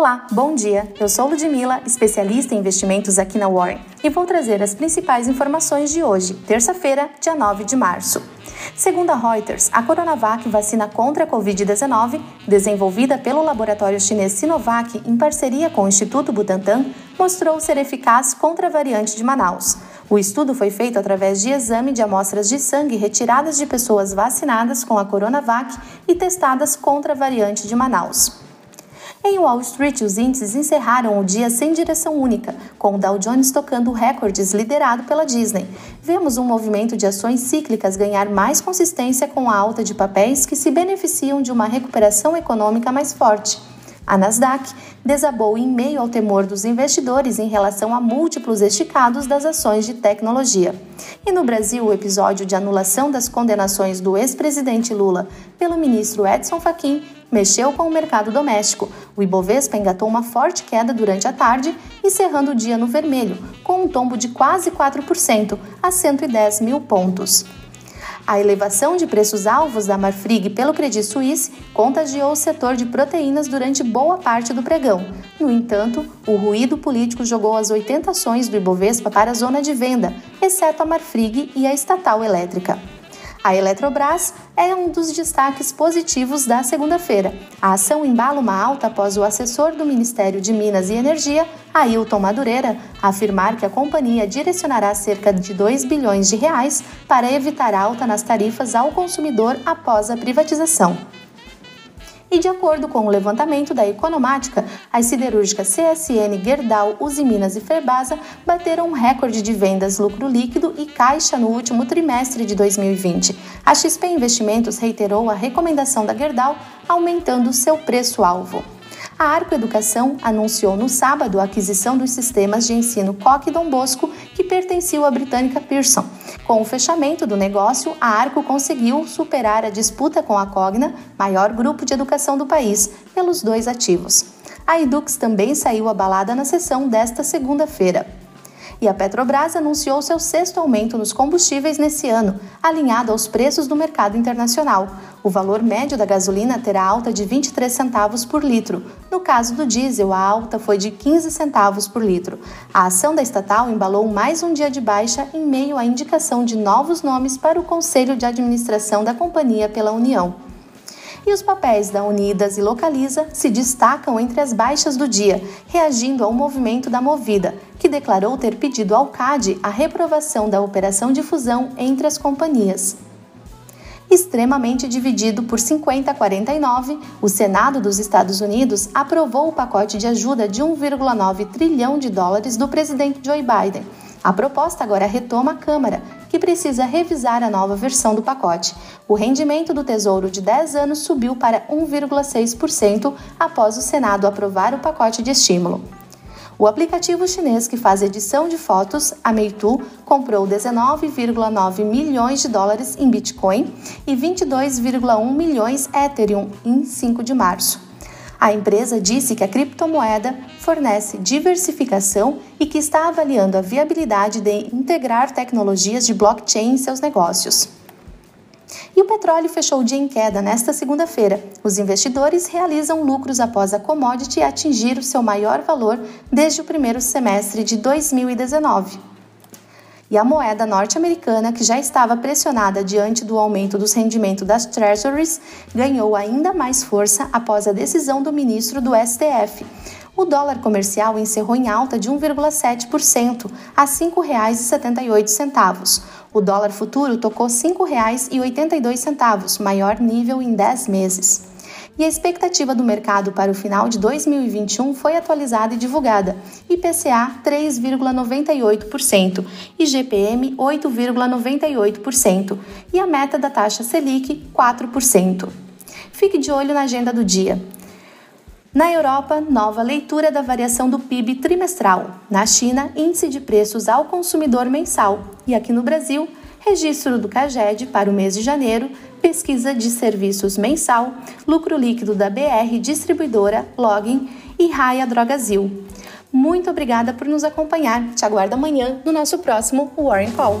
Olá, bom dia. Eu sou Ludmila, especialista em investimentos aqui na Warren, e vou trazer as principais informações de hoje, terça-feira, dia 9 de março. Segundo a Reuters, a Coronavac vacina contra a Covid-19, desenvolvida pelo laboratório chinês Sinovac em parceria com o Instituto Butantan, mostrou ser eficaz contra a variante de Manaus. O estudo foi feito através de exame de amostras de sangue retiradas de pessoas vacinadas com a Coronavac e testadas contra a variante de Manaus. Em Wall Street, os índices encerraram o dia sem direção única, com o Dow Jones tocando recordes liderado pela Disney. Vemos um movimento de ações cíclicas ganhar mais consistência com a alta de papéis que se beneficiam de uma recuperação econômica mais forte. A Nasdaq desabou em meio ao temor dos investidores em relação a múltiplos esticados das ações de tecnologia. E no Brasil, o episódio de anulação das condenações do ex-presidente Lula pelo ministro Edson Fachin mexeu com o mercado doméstico. O Ibovespa engatou uma forte queda durante a tarde, encerrando o dia no vermelho, com um tombo de quase 4%, a 110 mil pontos. A elevação de preços alvos da Marfrig pelo Credit Suisse contagiou o setor de proteínas durante boa parte do pregão. No entanto, o ruído político jogou as 80 ações do Ibovespa para a zona de venda, exceto a Marfrig e a estatal elétrica. A Eletrobras é um dos destaques positivos da segunda-feira. A ação embala uma alta após o assessor do Ministério de Minas e Energia, Ailton Madureira, afirmar que a companhia direcionará cerca de 2 bilhões de reais para evitar alta nas tarifas ao consumidor após a privatização. E de acordo com o levantamento da Economática, as siderúrgicas CSN, Gerdau, Usiminas e Ferbasa bateram um recorde de vendas, lucro líquido e caixa no último trimestre de 2020. A XP Investimentos reiterou a recomendação da Gerdau, aumentando seu preço-alvo. A Arco Educação anunciou no sábado a aquisição dos sistemas de ensino Coque Dom Bosco, que pertenciam à britânica Pearson. Com o fechamento do negócio, a Arco conseguiu superar a disputa com a Cogna, maior grupo de educação do país, pelos dois ativos. A Edux também saiu abalada na sessão desta segunda-feira. E a Petrobras anunciou seu sexto aumento nos combustíveis nesse ano, alinhado aos preços do mercado internacional. O valor médio da gasolina terá alta de 23 centavos por litro. No caso do diesel, a alta foi de 15 centavos por litro. A ação da estatal embalou mais um dia de baixa em meio à indicação de novos nomes para o Conselho de Administração da companhia pela União e os papéis da Unidas e Localiza se destacam entre as baixas do dia, reagindo ao movimento da Movida, que declarou ter pedido ao CAD a reprovação da operação de fusão entre as companhias. Extremamente dividido por 50 a 49, o Senado dos Estados Unidos aprovou o pacote de ajuda de 1,9 trilhão de dólares do presidente Joe Biden. A proposta agora retoma a Câmara, que precisa revisar a nova versão do pacote. O rendimento do Tesouro de 10 anos subiu para 1,6% após o Senado aprovar o pacote de estímulo. O aplicativo chinês que faz edição de fotos, a Meitu, comprou 19,9 milhões de dólares em Bitcoin e 22,1 milhões Ethereum em 5 de março. A empresa disse que a criptomoeda fornece diversificação e que está avaliando a viabilidade de integrar tecnologias de blockchain em seus negócios. E o petróleo fechou o dia em queda nesta segunda-feira. Os investidores realizam lucros após a commodity atingir o seu maior valor desde o primeiro semestre de 2019 e a moeda norte-americana, que já estava pressionada diante do aumento dos rendimentos das Treasuries, ganhou ainda mais força após a decisão do ministro do STF. O dólar comercial encerrou em alta de 1,7% a R$ 5,78. O dólar futuro tocou R$ 5,82, maior nível em 10 meses e a expectativa do mercado para o final de 2021 foi atualizada e divulgada. IPCA 3,98% e GPM 8,98% e a meta da taxa Selic 4%. Fique de olho na agenda do dia. Na Europa, nova leitura da variação do PIB trimestral. Na China, índice de preços ao consumidor mensal. E aqui no Brasil, registro do CAGED para o mês de janeiro, pesquisa de serviços mensal, lucro líquido da BR Distribuidora, Login e Raia Drogazil. Muito obrigada por nos acompanhar. Te aguardo amanhã no nosso próximo Warren Call.